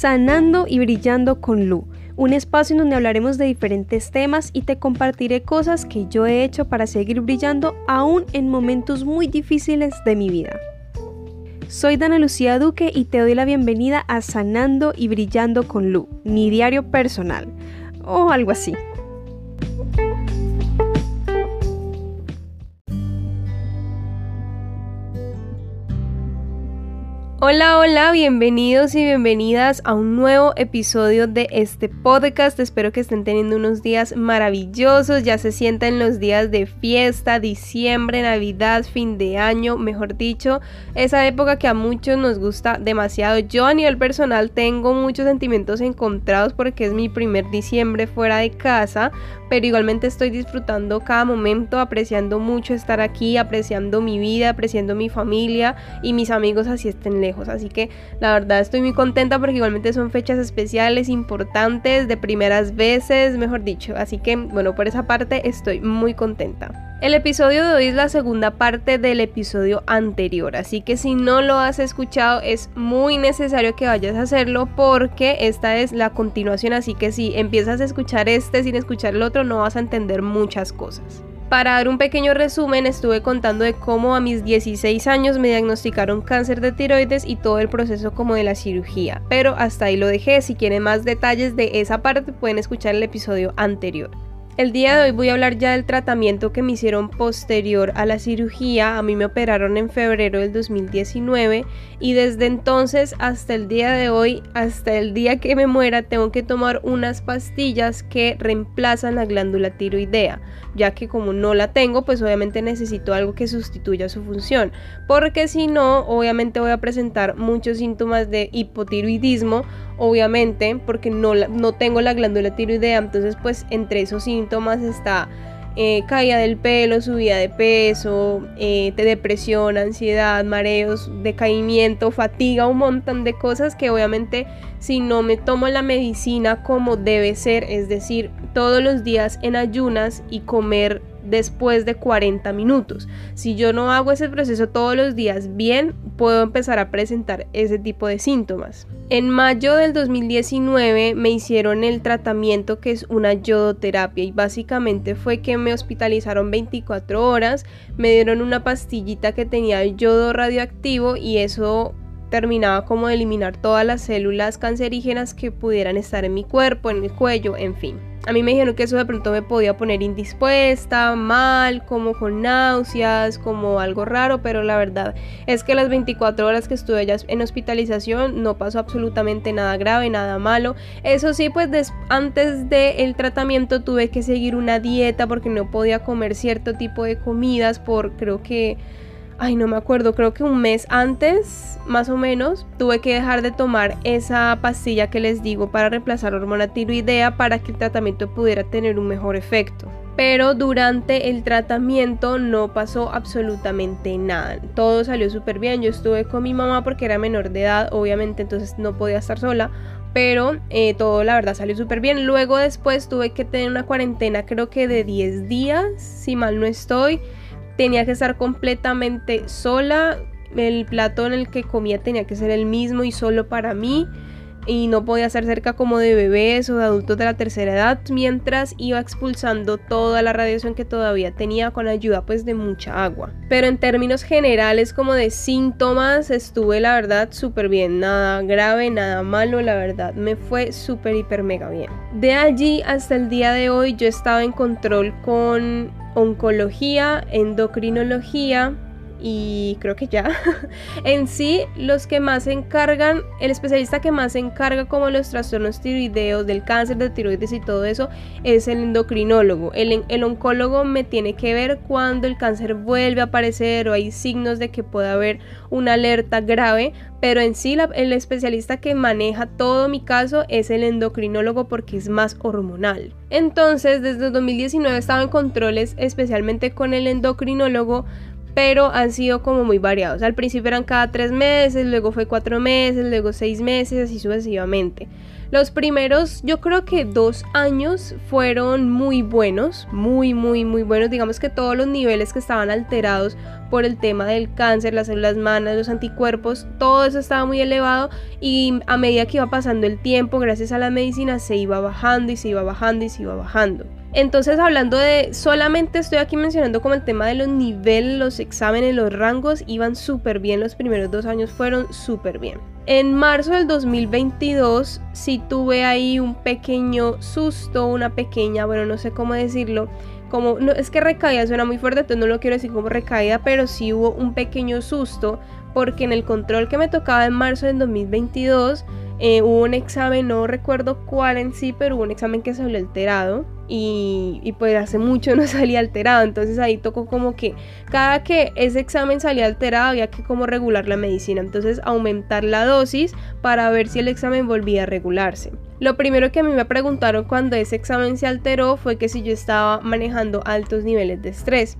Sanando y Brillando con Lu, un espacio en donde hablaremos de diferentes temas y te compartiré cosas que yo he hecho para seguir brillando aún en momentos muy difíciles de mi vida. Soy Dana Lucía Duque y te doy la bienvenida a Sanando y Brillando con Lu, mi diario personal, o algo así. Hola, hola, bienvenidos y bienvenidas a un nuevo episodio de este podcast. Espero que estén teniendo unos días maravillosos, ya se sientan los días de fiesta, diciembre, navidad, fin de año, mejor dicho, esa época que a muchos nos gusta demasiado. Yo a nivel personal tengo muchos sentimientos encontrados porque es mi primer diciembre fuera de casa, pero igualmente estoy disfrutando cada momento, apreciando mucho estar aquí, apreciando mi vida, apreciando mi familia y mis amigos así estén lejos. Así que la verdad estoy muy contenta porque igualmente son fechas especiales, importantes, de primeras veces, mejor dicho. Así que bueno, por esa parte estoy muy contenta. El episodio de hoy es la segunda parte del episodio anterior, así que si no lo has escuchado es muy necesario que vayas a hacerlo porque esta es la continuación, así que si empiezas a escuchar este sin escuchar el otro no vas a entender muchas cosas. Para dar un pequeño resumen, estuve contando de cómo a mis 16 años me diagnosticaron cáncer de tiroides y todo el proceso como de la cirugía, pero hasta ahí lo dejé, si quieren más detalles de esa parte pueden escuchar el episodio anterior. El día de hoy voy a hablar ya del tratamiento que me hicieron posterior a la cirugía. A mí me operaron en febrero del 2019 y desde entonces hasta el día de hoy, hasta el día que me muera, tengo que tomar unas pastillas que reemplazan la glándula tiroidea, ya que como no la tengo, pues obviamente necesito algo que sustituya su función, porque si no, obviamente voy a presentar muchos síntomas de hipotiroidismo obviamente, porque no, no tengo la glándula tiroidea, entonces pues entre esos síntomas está eh, caída del pelo, subida de peso, eh, depresión, ansiedad, mareos, decaimiento, fatiga, un montón de cosas que obviamente si no me tomo la medicina como debe ser, es decir, todos los días en ayunas y comer después de 40 minutos. Si yo no hago ese proceso todos los días bien, puedo empezar a presentar ese tipo de síntomas. En mayo del 2019 me hicieron el tratamiento que es una yodoterapia y básicamente fue que me hospitalizaron 24 horas, me dieron una pastillita que tenía yodo radioactivo y eso terminaba como de eliminar todas las células cancerígenas que pudieran estar en mi cuerpo, en el cuello, en fin. A mí me dijeron que eso de pronto me podía poner indispuesta, mal, como con náuseas, como algo raro, pero la verdad es que las 24 horas que estuve ya en hospitalización no pasó absolutamente nada grave, nada malo. Eso sí, pues antes del tratamiento tuve que seguir una dieta porque no podía comer cierto tipo de comidas por creo que ay, no me acuerdo, creo que un mes antes, más o menos, tuve que dejar de tomar esa pastilla que les digo para reemplazar hormona tiroidea para que el tratamiento pudiera tener un mejor efecto. Pero durante el tratamiento no pasó absolutamente nada. Todo salió súper bien. Yo estuve con mi mamá porque era menor de edad, obviamente, entonces no podía estar sola pero eh, todo la verdad salió súper bien. Luego después tuve que tener una cuarentena creo que de 10 días, si mal no estoy tenía que estar completamente sola. El plato en el que comía tenía que ser el mismo y solo para mí. Y no podía estar cerca como de bebés o de adultos de la tercera edad mientras iba expulsando toda la radiación que todavía tenía con ayuda pues de mucha agua. Pero en términos generales como de síntomas estuve la verdad súper bien. Nada grave, nada malo, la verdad me fue súper hiper mega bien. De allí hasta el día de hoy yo estaba en control con oncología, endocrinología y creo que ya. en sí, los que más se encargan, el especialista que más se encarga como los trastornos tiroideos, del cáncer de tiroides y todo eso, es el endocrinólogo. El, oncólogo me tiene que ver cuando el cáncer vuelve a aparecer o hay signos de que puede haber una alerta grave, pero en sí el especialista que maneja todo mi caso es el endocrinólogo porque es más hormonal. Entonces, desde 2019 estaba en controles especialmente con el endocrinólogo pero han sido como muy variados. Al principio eran cada tres meses, luego fue cuatro meses, luego seis meses, así sucesivamente. Los primeros, yo creo que dos años fueron muy buenos, muy, muy, muy buenos. Digamos que todos los niveles que estaban alterados por el tema del cáncer, las células manas, los anticuerpos, todo eso estaba muy elevado y a medida que iba pasando el tiempo, gracias a la medicina, se iba bajando y se iba bajando y se iba bajando. Entonces hablando de, solamente estoy aquí mencionando como el tema de los niveles, los exámenes, los rangos, iban súper bien, los primeros dos años fueron súper bien. En marzo del 2022 sí tuve ahí un pequeño susto, una pequeña, bueno, no sé cómo decirlo, como, no, es que recaída suena muy fuerte, entonces no lo quiero decir como recaída, pero sí hubo un pequeño susto porque en el control que me tocaba en marzo del 2022 eh, hubo un examen, no recuerdo cuál en sí, pero hubo un examen que salió alterado y, pues hace mucho no salía alterado, entonces ahí tocó como que cada que ese examen salía alterado había que como regular la medicina, entonces aumentar la dosis para ver si el examen volvía a regularse. Lo primero que a mí me preguntaron cuando ese examen se alteró fue que si yo estaba manejando altos niveles de estrés.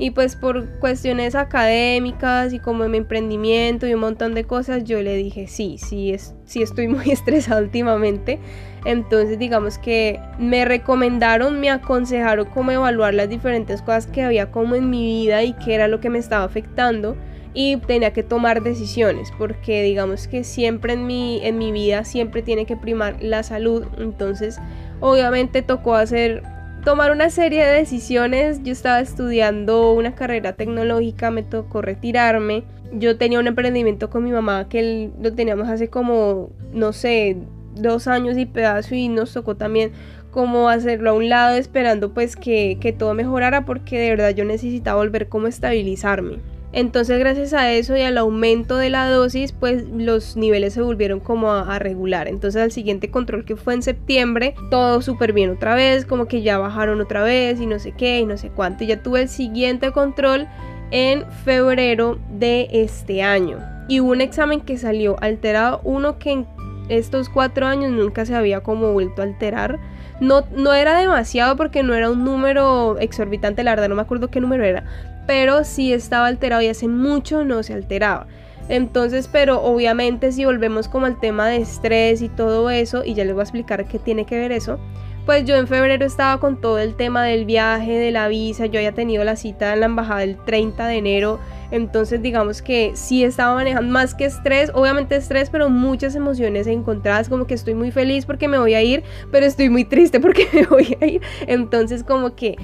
Y pues por cuestiones académicas y como en mi emprendimiento y un montón de cosas, yo le dije, sí, sí, es, sí estoy muy estresada últimamente. Entonces digamos que me recomendaron, me aconsejaron cómo evaluar las diferentes cosas que había como en mi vida y qué era lo que me estaba afectando y tenía que tomar decisiones porque digamos que siempre en mi, en mi vida siempre tiene que primar la salud entonces obviamente tocó hacer tomar una serie de decisiones. Yo estaba estudiando una carrera tecnológica, me tocó retirarme. Yo tenía un emprendimiento con mi mamá que lo teníamos hace como, no sé, dos años y pedazo y nos tocó también como hacerlo a un lado esperando pues que, que todo mejorara porque de verdad yo necesitaba volver como estabilizarme. Entonces gracias a eso y al aumento de la dosis, pues los niveles se volvieron como a, regular. Entonces al siguiente control que fue en septiembre, todo súper bien otra vez, como que ya bajaron otra vez y no sé qué y no sé cuánto. Y ya tuve el siguiente control en febrero de este año. Y hubo un examen que salió alterado, uno que en estos cuatro años nunca se había como vuelto a alterar. No, no era demasiado porque no era un número exorbitante, la verdad no me acuerdo qué número era, pero sí estaba alterado y hace mucho no se alteraba. Entonces, pero obviamente si volvemos como al tema de estrés y todo eso, y ya les voy a explicar qué tiene que ver eso, pues yo en febrero estaba con todo el tema del viaje, de la visa, yo había tenido la cita en la embajada el 30 de enero, entonces digamos que sí estaba manejando más que estrés, obviamente estrés, pero muchas emociones encontradas, como que estoy muy feliz porque me voy a ir, pero estoy muy triste porque me voy a ir, entonces como que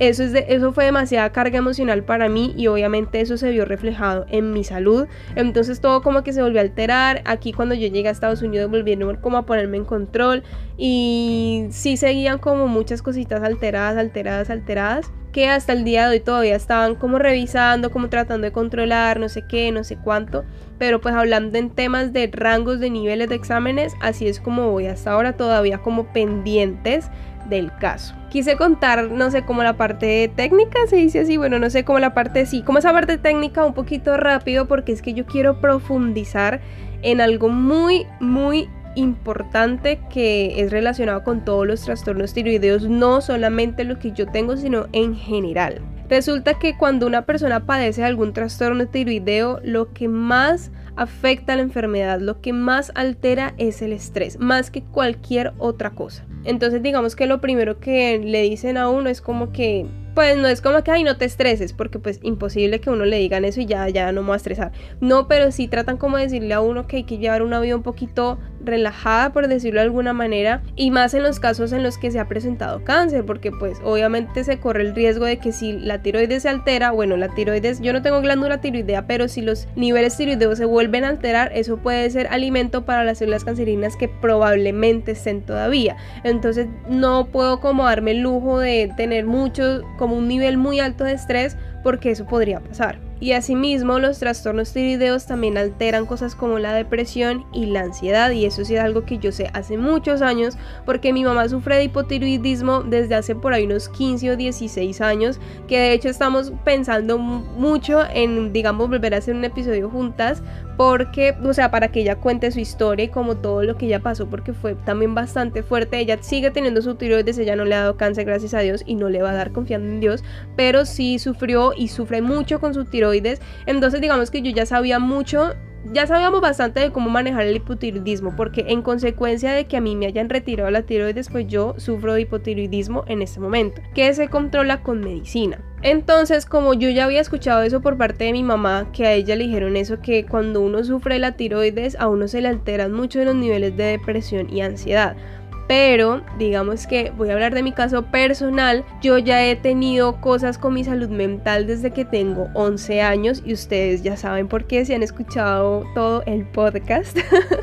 eso, es de, eso fue demasiada carga emocional para mí y obviamente eso se vio reflejado en mi salud. Entonces todo como que se volvió a alterar. Aquí cuando yo llegué a Estados Unidos volvieron como a ponerme en control y sí seguían como muchas cositas alteradas, alteradas, alteradas que hasta el día de hoy todavía estaban como revisando, como tratando de controlar, no sé qué, no sé cuánto, pero pues hablando en temas de rangos de niveles de exámenes, así es como voy hasta ahora todavía como pendientes del caso. Quise contar, no sé, como la parte técnica, se dice así, bueno, no sé, como la parte, sí, como esa parte técnica un poquito rápido porque es que yo quiero profundizar en algo muy, muy importante que es relacionado con todos los trastornos tiroideos, no solamente los que yo tengo, sino en general. Resulta que cuando una persona padece algún trastorno tiroideo, lo que más afecta a la enfermedad, lo que más altera es el estrés, más que cualquier otra cosa. Entonces digamos que lo primero que le dicen a uno es como que pues no es como que, ay, no te estreses, porque pues imposible que uno le digan eso y ya, ya no me voy a estresar. No, pero sí tratan como de decirle a uno que hay que llevar una vida un poquito relajada, por decirlo de alguna manera, y más en los casos en los que se ha presentado cáncer, porque pues obviamente se corre el riesgo de que si la tiroides se altera, bueno, la tiroides, yo no tengo glándula tiroidea, pero si los niveles tiroideos se vuelven a alterar, eso puede ser alimento para las células cancerinas que probablemente estén todavía. Entonces no puedo como darme el lujo de tener mucho como un nivel muy alto de estrés porque eso podría pasar. Y asimismo, los trastornos tiroideos también alteran cosas como la depresión y la ansiedad. Y eso sí es algo que yo sé hace muchos años, porque mi mamá sufre de hipotiroidismo desde hace por ahí unos 15 o 16 años, que de hecho estamos pensando mucho en, digamos, volver a hacer un episodio juntas, porque, o sea, para que ella cuente su historia y como todo lo que ella pasó, porque fue también bastante fuerte. Ella sigue teniendo su tiroides, ella no le ha dado cáncer, gracias a Dios, y no le va a dar confiando en Dios, pero sí sufrió y sufre mucho con su tiroides. Entonces, digamos que yo ya sabía mucho ya sabíamos bastante de cómo manejar el hipotiroidismo, porque en consecuencia de que a mí me hayan retirado la tiroides, pues yo sufro de hipotiroidismo en este momento, que se controla con medicina. Entonces, como yo ya había escuchado eso por parte de mi mamá, que a ella le dijeron eso, que cuando uno sufre la tiroides, a uno se le alteran mucho los niveles de depresión y ansiedad pero digamos que voy a hablar de mi caso personal. Yo ya he tenido cosas con mi salud mental desde que tengo 11 años y ustedes ya saben por qué, si han escuchado todo el podcast,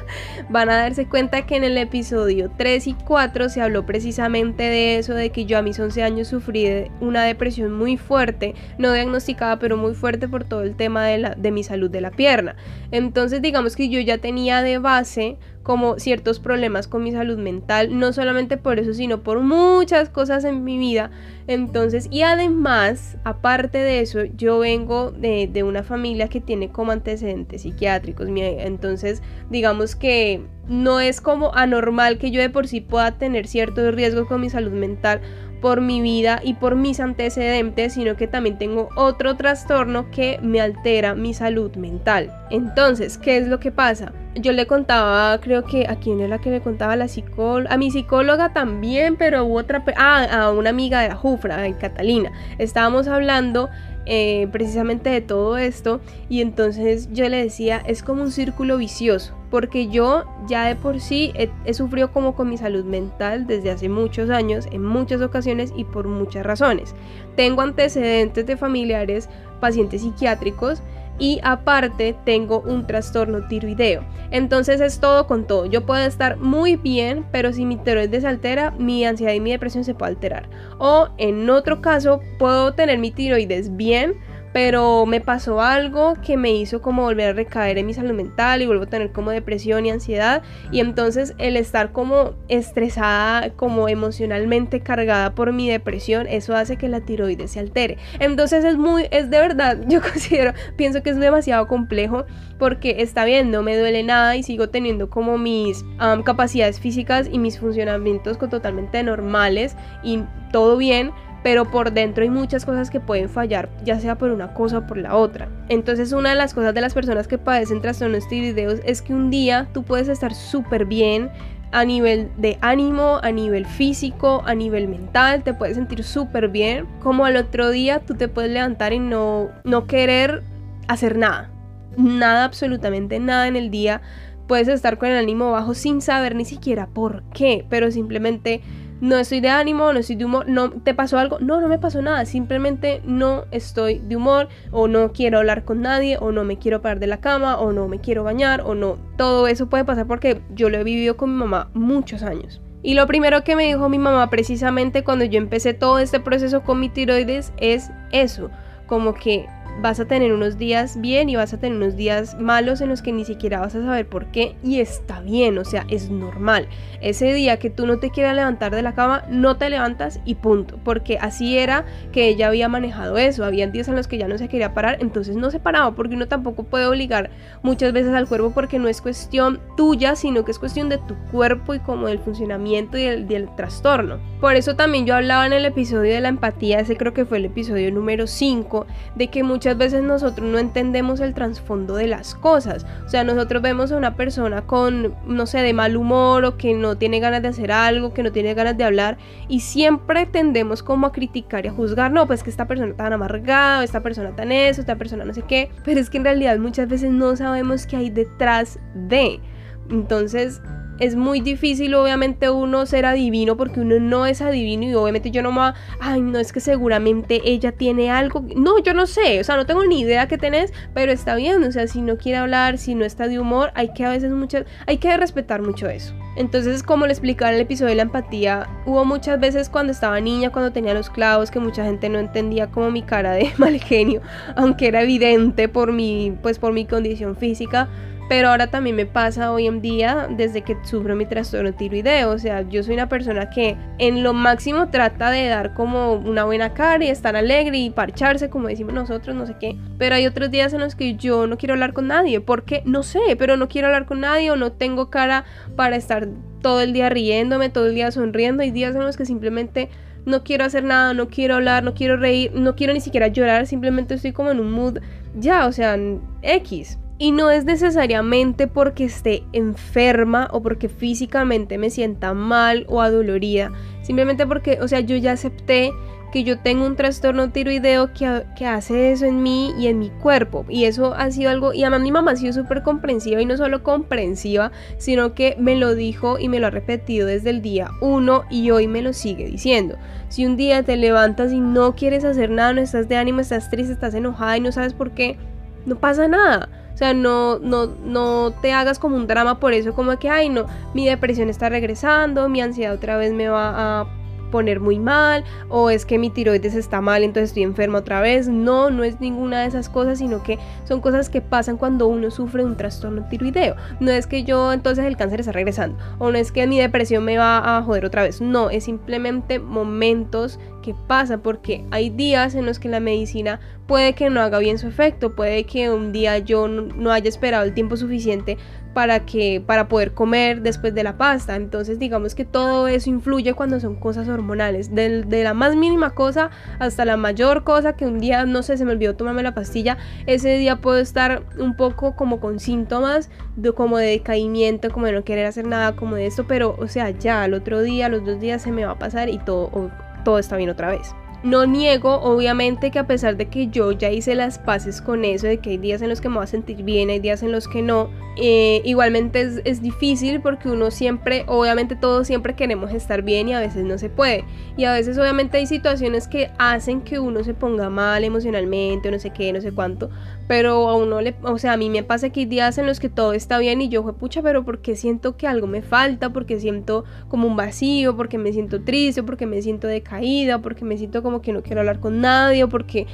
van a darse cuenta que en el episodio 3 y 4 se habló precisamente de eso, de que yo a mis 11 años sufrí de una depresión muy fuerte, no diagnosticada, pero muy fuerte por todo el tema de, la, de mi salud de la pierna. Entonces digamos que yo ya tenía de base como ciertos problemas con mi salud mental, no solamente por eso, sino por muchas cosas en mi vida. Entonces, y además, aparte de eso, yo vengo de, de una familia que tiene como antecedentes psiquiátricos. Entonces, digamos que no es como anormal que yo de por sí pueda tener ciertos riesgos con mi salud mental por mi vida y por mis antecedentes, sino que también tengo otro trastorno que me altera mi salud mental. Entonces, ¿qué es lo que pasa? Yo le contaba, creo que a quién era que le contaba la psicóloga, a mi psicóloga también, pero hubo otra, ah, a una amiga de la Jufra, Catalina. Estábamos hablando eh, precisamente de todo esto y entonces yo le decía, es como un círculo vicioso, porque yo ya de por sí he, sufrido como con mi salud mental desde hace muchos años, en muchas ocasiones y por muchas razones. Tengo antecedentes de familiares, pacientes psiquiátricos, y aparte tengo un trastorno tiroideo. Entonces es todo con todo. Yo puedo estar muy bien, pero si mi tiroides se altera, mi ansiedad y mi depresión se puede alterar. O en otro caso, puedo tener mi tiroides bien, pero me pasó algo que me hizo como volver a recaer en mi salud mental y vuelvo a tener como depresión y ansiedad y entonces el estar como estresada, como emocionalmente cargada por mi depresión, eso hace que la tiroides se altere. Entonces es muy, es de verdad, yo considero, pienso que es demasiado complejo porque está bien, no me duele nada y sigo teniendo como mis capacidades físicas y mis funcionamientos totalmente normales y todo bien pero por dentro hay muchas cosas que pueden fallar, ya sea por una cosa o por la otra. Entonces una de las cosas de las personas que padecen trastornos tiroideos es que un día tú puedes estar súper bien, a nivel de ánimo, a nivel físico, a nivel mental, te puedes sentir súper bien, como al otro día tú te puedes levantar y no, no querer hacer nada, nada, absolutamente nada en el día, puedes estar con el ánimo bajo sin saber ni siquiera por qué, pero simplemente no estoy de ánimo, no estoy de humor, no te pasó algo, no, no me pasó nada, simplemente no estoy de humor o no quiero hablar con nadie o no me quiero parar de la cama o no me quiero bañar o no, todo eso puede pasar porque yo lo he vivido con mi mamá muchos años. Y lo primero que me dijo mi mamá precisamente cuando yo empecé todo este proceso con mi tiroides es eso, como que vas a tener unos días bien y vas a tener unos días malos en los que ni siquiera vas a saber por qué y está bien, o sea, es normal. Ese día que tú no te quieras levantar de la cama, no te levantas y punto, porque así era que ella había manejado eso, había días en los que ya no se quería parar, entonces no se paraba porque uno tampoco puede obligar muchas veces al cuerpo porque no es cuestión tuya, sino que es cuestión de tu cuerpo y como del funcionamiento y del, del trastorno. Por eso también yo hablaba en el episodio de la empatía, ese creo que fue el episodio número 5, de que muchas muchas veces nosotros no entendemos el trasfondo de las cosas. O sea, nosotros vemos a una persona con, no sé, de mal humor o que no tiene ganas de hacer algo, que no tiene ganas de hablar y siempre tendemos como a criticar y a juzgar, no, pues que esta persona tan amargada, esta persona tan eso, esta persona no sé qué, pero es que en realidad muchas veces no sabemos qué hay detrás de. Entonces, es muy difícil obviamente uno ser adivino porque uno no es adivino y obviamente yo no me ay, no es que seguramente ella tiene algo, no, yo no sé, o sea, no tengo ni idea qué tenés, pero está bien, o sea, si no quiere hablar, si no está de humor, hay que a veces muchas, hay que respetar mucho eso. Entonces, como le explicaba en el episodio de la empatía, hubo muchas veces cuando estaba niña, cuando tenía los clavos, que mucha gente no entendía como mi cara de mal genio, aunque era evidente por mi, pues por mi condición física, pero ahora también me pasa hoy en día desde que sufro mi trastorno tiroideo. O sea, yo soy una persona que en lo máximo trata de dar como una buena cara y estar alegre y parcharse, como decimos nosotros, no sé qué. Pero hay otros días en los que yo no quiero hablar con nadie. Porque no sé, pero no quiero hablar con nadie o no tengo cara para estar todo el día riéndome, todo el día sonriendo. Hay días en los que simplemente no quiero hacer nada, no quiero hablar, no quiero reír, no quiero ni siquiera llorar, simplemente estoy como en un mood ya, o sea, X. Y no es necesariamente porque esté enferma o porque físicamente me sienta mal o adolorida. Simplemente porque, o sea, yo ya acepté que yo tengo un trastorno tiroideo que, que, hace eso en mí y en mi cuerpo. Y eso ha sido algo, y además mi mamá ha sido súper comprensiva y no solo comprensiva, sino que me lo dijo y me lo ha repetido desde el día uno y hoy me lo sigue diciendo. Si un día te levantas y no quieres hacer nada, no estás de ánimo, estás triste, estás enojada y no sabes por qué, no pasa nada o sea, no, no, no te hagas como un drama por eso, como que, ay, no, mi depresión está regresando, mi ansiedad otra vez me va a poner muy mal o es que mi tiroides está mal entonces estoy enferma otra vez. No no es ninguna de esas cosas sino que son cosas que pasan cuando uno sufre un trastorno tiroideo. No es que yo entonces el cáncer está regresando o no es que mi depresión me va a joder otra vez. No es simplemente momentos que pasa porque hay días en los que la medicina puede que no haga bien su efecto, puede que un día yo no haya esperado el tiempo suficiente para que para poder comer después de la pasta. Entonces, digamos que todo eso influye cuando son cosas hormonales, de, de, la más mínima cosa hasta la mayor cosa que un día no sé, se me olvidó tomarme la pastilla, ese día puedo estar un poco como con síntomas de como de decaimiento, como de no querer hacer nada como de esto, pero o sea, ya al otro día, los dos días se me va a pasar y todo todo está bien otra vez. No niego, obviamente, que a pesar de que yo ya hice las paces con eso, de que hay días en los que me voy a sentir bien, hay días en los que no, eh, igualmente es, difícil porque uno siempre, obviamente todos siempre queremos estar bien y a veces no se puede. Y a veces obviamente hay situaciones que hacen que uno se ponga mal emocionalmente no sé qué, no sé cuánto, pero a uno le, o sea, a mí me pasa que hay días en los que todo está bien y yo, pucha, pero porque siento que algo me falta, porque siento como un vacío, porque me siento triste, porque me siento decaída, porque me siento como que no quiero hablar con nadie, porque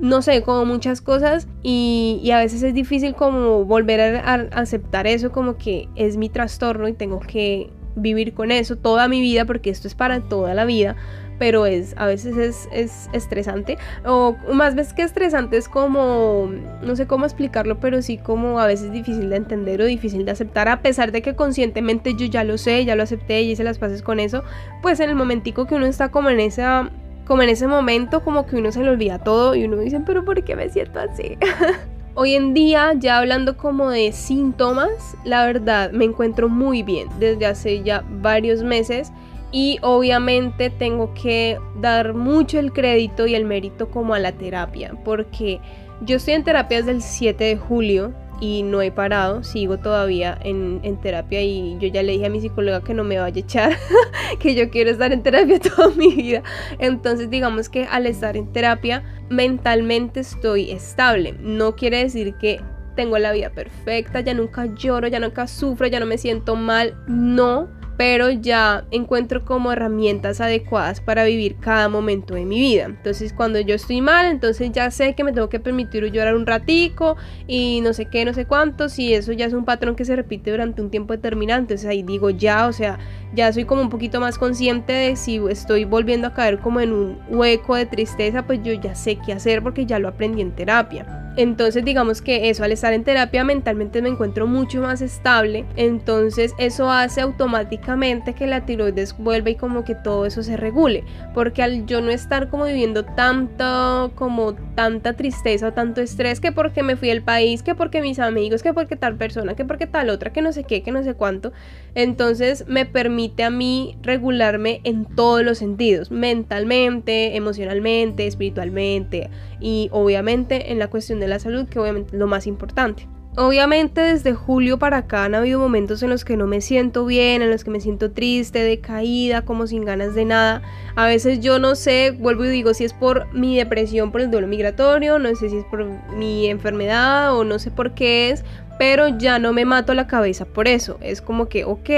no sé, como muchas cosas y, a veces es difícil como volver a, aceptar eso como que es mi trastorno y tengo que vivir con eso toda mi vida porque esto es para toda la vida pero es a veces es, es, estresante o más veces que estresante es como no sé cómo explicarlo pero sí como a veces difícil de entender o difícil de aceptar a pesar de que conscientemente yo ya lo sé ya lo acepté y hice las paces con eso pues en el momentico que uno está como en esa como en ese momento como que uno se le olvida todo y uno dice, pero ¿por qué me siento así? Hoy en día, ya hablando como de síntomas, la verdad me encuentro muy bien desde hace ya varios meses y obviamente tengo que dar mucho el crédito y el mérito como a la terapia, porque yo estoy en terapia desde el 7 de julio y no he parado, sigo todavía en, terapia y yo ya le dije a mi psicóloga que no me vaya a echar, que yo quiero estar en terapia toda mi vida. Entonces digamos que al estar en terapia mentalmente estoy estable. No quiere decir que tengo la vida perfecta, ya nunca lloro, ya nunca sufro, ya no me siento mal, no pero ya encuentro como herramientas adecuadas para vivir cada momento de mi vida. Entonces cuando yo estoy mal, entonces ya sé que me tengo que permitir llorar un ratico y no sé qué, no sé cuántos, y eso ya es un patrón que se repite durante un tiempo determinado, entonces ahí digo ya, o sea, ya soy como un poquito más consciente de si estoy volviendo a caer como en un hueco de tristeza, pues yo ya sé qué hacer porque ya lo aprendí en terapia. Entonces digamos que eso al estar en terapia mentalmente me encuentro mucho más estable, entonces eso hace automáticamente que la tiroides vuelva y como que todo eso se regule, porque al yo no estar como viviendo tanto como tanta tristeza o tanto estrés que porque me fui del país, que porque mis amigos, que porque tal persona, que porque tal otra, que no sé qué, que no sé cuánto, entonces me permite a mí regularme en todos los sentidos, mentalmente, emocionalmente, espiritualmente y obviamente en la cuestión de la salud, que obviamente es lo más importante. Obviamente desde julio para acá han habido momentos en los que no me siento bien, en los que me siento triste, decaída, como sin ganas de nada. A veces yo no sé, vuelvo y digo si es por mi depresión por el duelo migratorio, no sé si es por mi enfermedad o no sé por qué es, pero ya no me mato la cabeza por eso. Es como que, ok,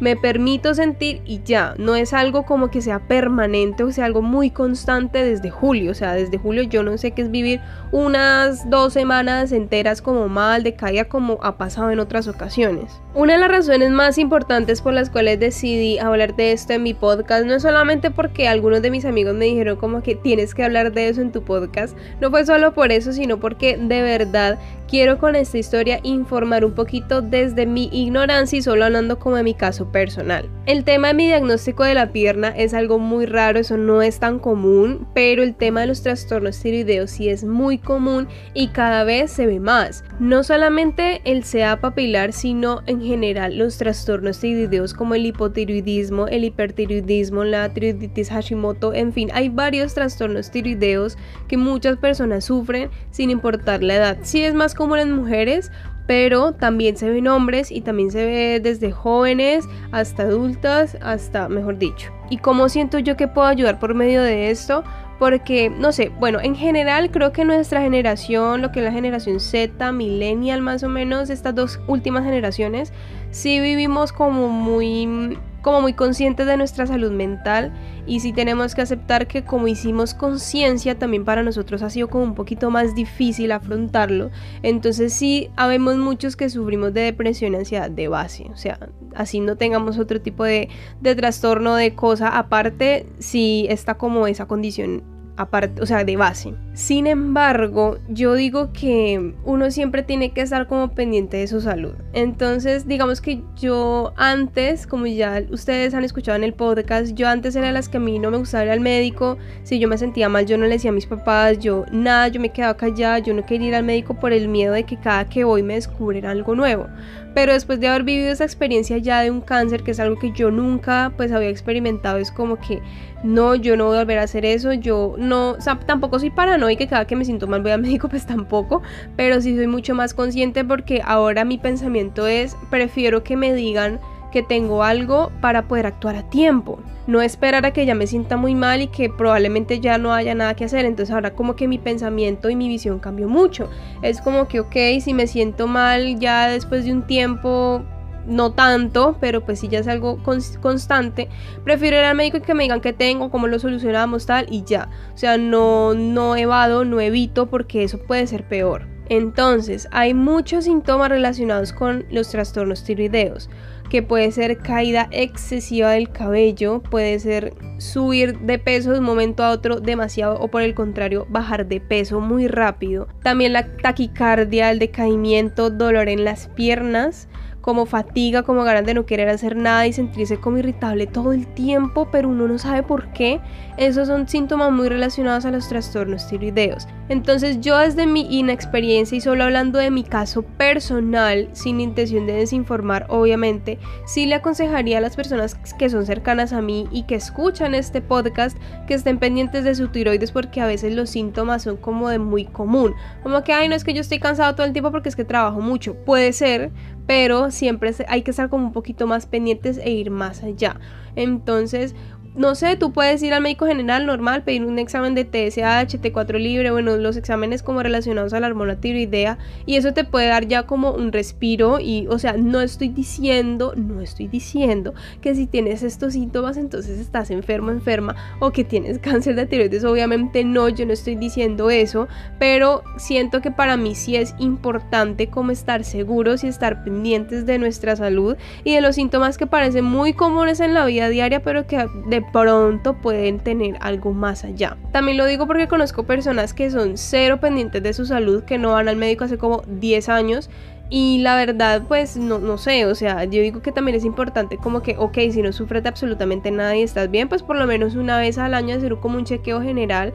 me permito sentir y ya. No es algo como que sea permanente o sea algo muy constante desde julio. O sea, desde julio yo no sé qué es vivir unas dos semanas enteras como mal, de caída como ha pasado en otras ocasiones. Una de las razones más importantes por las cuales decidí hablar de esto en mi podcast no es solamente porque algunos de mis amigos me dijeron como que tienes que hablar de eso en tu podcast. No fue solo por eso, sino porque de verdad quiero con esta historia informar un poquito desde mi ignorancia y solo hablando como de mi caso personal. El tema de mi diagnóstico de la pierna es algo muy raro, eso no es tan común, pero el tema de los trastornos tiroideos sí es muy común y cada vez se ve más. No solamente el CA papilar, sino en general los trastornos tiroideos como el hipotiroidismo, el hipertiroidismo, la tiroiditis Hashimoto, en fin, hay varios trastornos tiroideos que muchas personas sufren sin importar la edad. Si es más común en mujeres, pero también se ven hombres y también se ve desde jóvenes hasta adultas, hasta, mejor dicho. ¿Y cómo siento yo que puedo ayudar por medio de esto? Porque, no sé, bueno, en general creo que nuestra generación, lo que es la generación Z, millennial más o menos, estas dos últimas generaciones, sí vivimos como muy como muy conscientes de nuestra salud mental y sí tenemos que aceptar que como hicimos conciencia también para nosotros ha sido como un poquito más difícil afrontarlo. Entonces sí, habemos muchos que sufrimos de depresión y ansiedad de base, o sea, así no tengamos otro tipo de, de trastorno de cosa aparte, si está como esa condición aparte, o sea, de base. Sin embargo, yo digo que uno siempre tiene que estar como pendiente de su salud. Entonces, digamos que yo antes, como ya ustedes han escuchado en el podcast, yo antes era las que a mí no me gustaba ir al médico. Si yo me sentía mal, yo no le decía a mis papás, yo nada, yo me quedaba callada, yo no quería ir al médico por el miedo de que cada que voy me descubren algo nuevo. Pero después de haber vivido esa experiencia ya de un cáncer, que es algo que yo nunca pues había experimentado, es como que no, yo no voy a volver a hacer eso, yo no, o sea, tampoco soy paranoica, cada que me siento mal voy al médico, pues tampoco, pero sí soy mucho más consciente porque ahora mi pensamiento es, prefiero que me digan que tengo algo para poder actuar a tiempo. No esperar a que ya me sienta muy mal y que probablemente ya no haya nada que hacer. Entonces ahora como que mi pensamiento y mi visión cambió mucho. Es como que, ok, si me siento mal ya después de un tiempo, no tanto, pero pues si ya es algo constante, prefiero ir al médico y que me digan qué tengo, cómo lo solucionamos, tal, y ya. O sea, no, no evado, no evito porque eso puede ser peor. Entonces, hay muchos síntomas relacionados con los trastornos tiroideos que puede ser caída excesiva del cabello, puede ser subir de peso de un momento a otro demasiado o por el contrario bajar de peso muy rápido. También la taquicardia, el decaimiento, dolor en las piernas, como fatiga, como ganas de no querer hacer nada y sentirse como irritable todo el tiempo, pero uno no sabe por qué. Esos son síntomas muy relacionados a los trastornos tiroideos. Entonces yo desde mi inexperiencia y solo hablando de mi caso personal, sin intención de desinformar, obviamente, sí le aconsejaría a las personas que son cercanas a mí y que escuchan este podcast que estén pendientes de su tiroides porque a veces los síntomas son como de muy común. Como que, ay, no es que yo estoy cansado todo el tiempo porque es que trabajo mucho. Puede ser, pero siempre hay que estar como un poquito más pendientes e ir más allá. Entonces, no sé, tú puedes ir al médico general normal, pedir un examen de TSH, T4 libre, bueno, los exámenes como relacionados a la hormona tiroidea y eso te puede dar ya como un respiro y, o sea, no estoy diciendo, no estoy diciendo que si tienes estos síntomas entonces estás enfermo, enferma o que tienes cáncer de tiroides, obviamente no, yo no estoy diciendo eso, pero siento que para mí sí es importante como estar seguros y estar pendientes de nuestra salud y de los síntomas que parecen muy comunes en la vida diaria, pero que de pronto pueden tener algo más allá. También lo digo porque conozco personas que son cero pendientes de su salud, que no van al médico hace como 10 años y la verdad, pues no, no sé, o sea, yo digo que también es importante como que, ok, si no sufres de absolutamente nada y estás bien, pues por lo menos una vez al año hacer como un chequeo general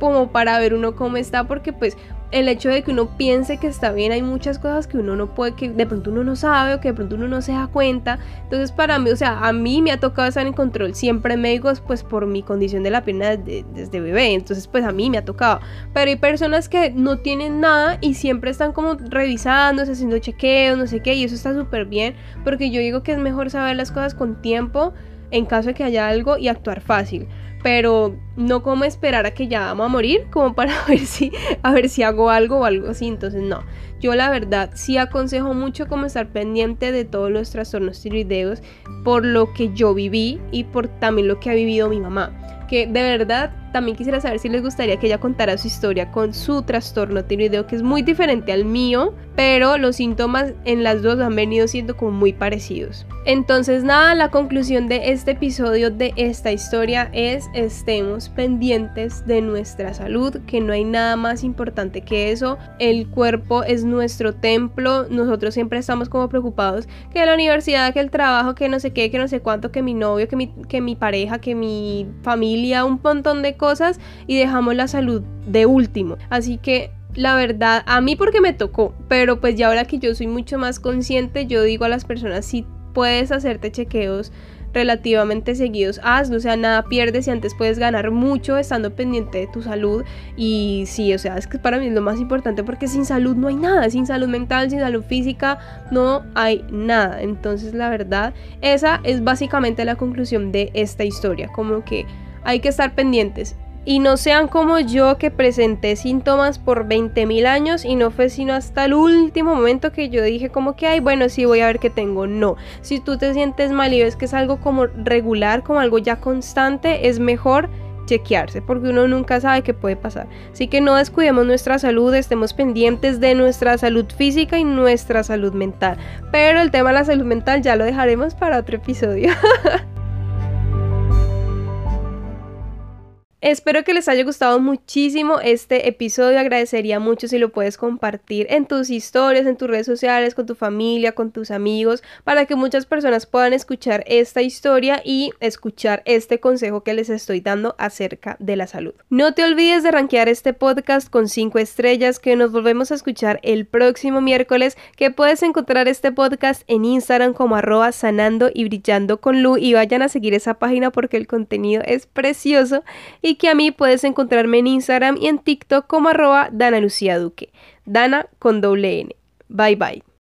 como para ver uno cómo está, porque pues el hecho de que uno piense que está bien, hay muchas cosas que uno no puede, que de pronto uno no sabe o que de pronto uno no se da cuenta. Entonces para mí, o sea, a mí me ha tocado estar en control siempre médicos pues por mi condición de la pierna desde, desde bebé. Entonces pues a mí me ha tocado. Pero hay personas que no tienen nada y siempre están como revisándose, haciendo chequeos, no sé qué, y eso está súper bien porque yo digo que es mejor saber las cosas con tiempo en caso de que haya algo y actuar fácil pero no como esperar a que ya vamos a morir, como para ver si, a ver si hago algo o algo así, entonces no. Yo la verdad sí aconsejo mucho como estar pendiente de todos los trastornos tiroideos por lo que yo viví y por también lo que ha vivido mi mamá que de verdad también quisiera saber si les gustaría que ella contara su historia con su trastorno tiroideo, que es muy diferente al mío, pero los síntomas en las dos han venido siendo como muy parecidos. Entonces nada, la conclusión de este episodio de esta historia es estemos pendientes de nuestra salud, que no hay nada más importante que eso. El cuerpo es nuestro templo, nosotros siempre estamos como preocupados que la universidad, que el trabajo, que no sé qué, que no sé cuánto, que mi novio, que mi, que mi pareja, que mi familia un montón de cosas y dejamos la salud de último. Así que la verdad, a mí porque me tocó, pero pues ya ahora que yo soy mucho más consciente, yo digo a las personas si puedes hacerte chequeos relativamente seguidos, hazlo, o sea, nada pierdes y antes puedes ganar mucho estando pendiente de tu salud y sí, o sea, es que para mí es lo más importante porque sin salud no hay nada, sin salud mental, sin salud física, no hay nada, entonces la verdad, esa es básicamente la conclusión de esta historia, como que hay que estar pendientes. Y no sean como yo que presenté síntomas por 20.000 años y no fue sino hasta el último momento que yo dije como que, ay, bueno, sí voy a ver qué tengo. No, si tú te sientes mal y ves que es algo como regular, como algo ya constante, es mejor chequearse porque uno nunca sabe qué puede pasar. Así que no descuidemos nuestra salud, estemos pendientes de nuestra salud física y nuestra salud mental. Pero el tema de la salud mental ya lo dejaremos para otro episodio. Espero que les haya gustado muchísimo este episodio. Agradecería mucho si lo puedes compartir en tus historias, en tus redes sociales, con tu familia, con tus amigos, para que muchas personas puedan escuchar esta historia y escuchar este consejo que les estoy dando acerca de la salud. No te olvides de rankear este podcast con 5 estrellas, que nos volvemos a escuchar el próximo miércoles, que puedes encontrar este podcast en Instagram como arroba sanando y brillando con Lu y vayan a seguir esa página porque el contenido es precioso y que a mí puedes encontrarme en Instagram y en TikTok como arroba Dana Lucía Duque. Dana con doble N. Bye bye.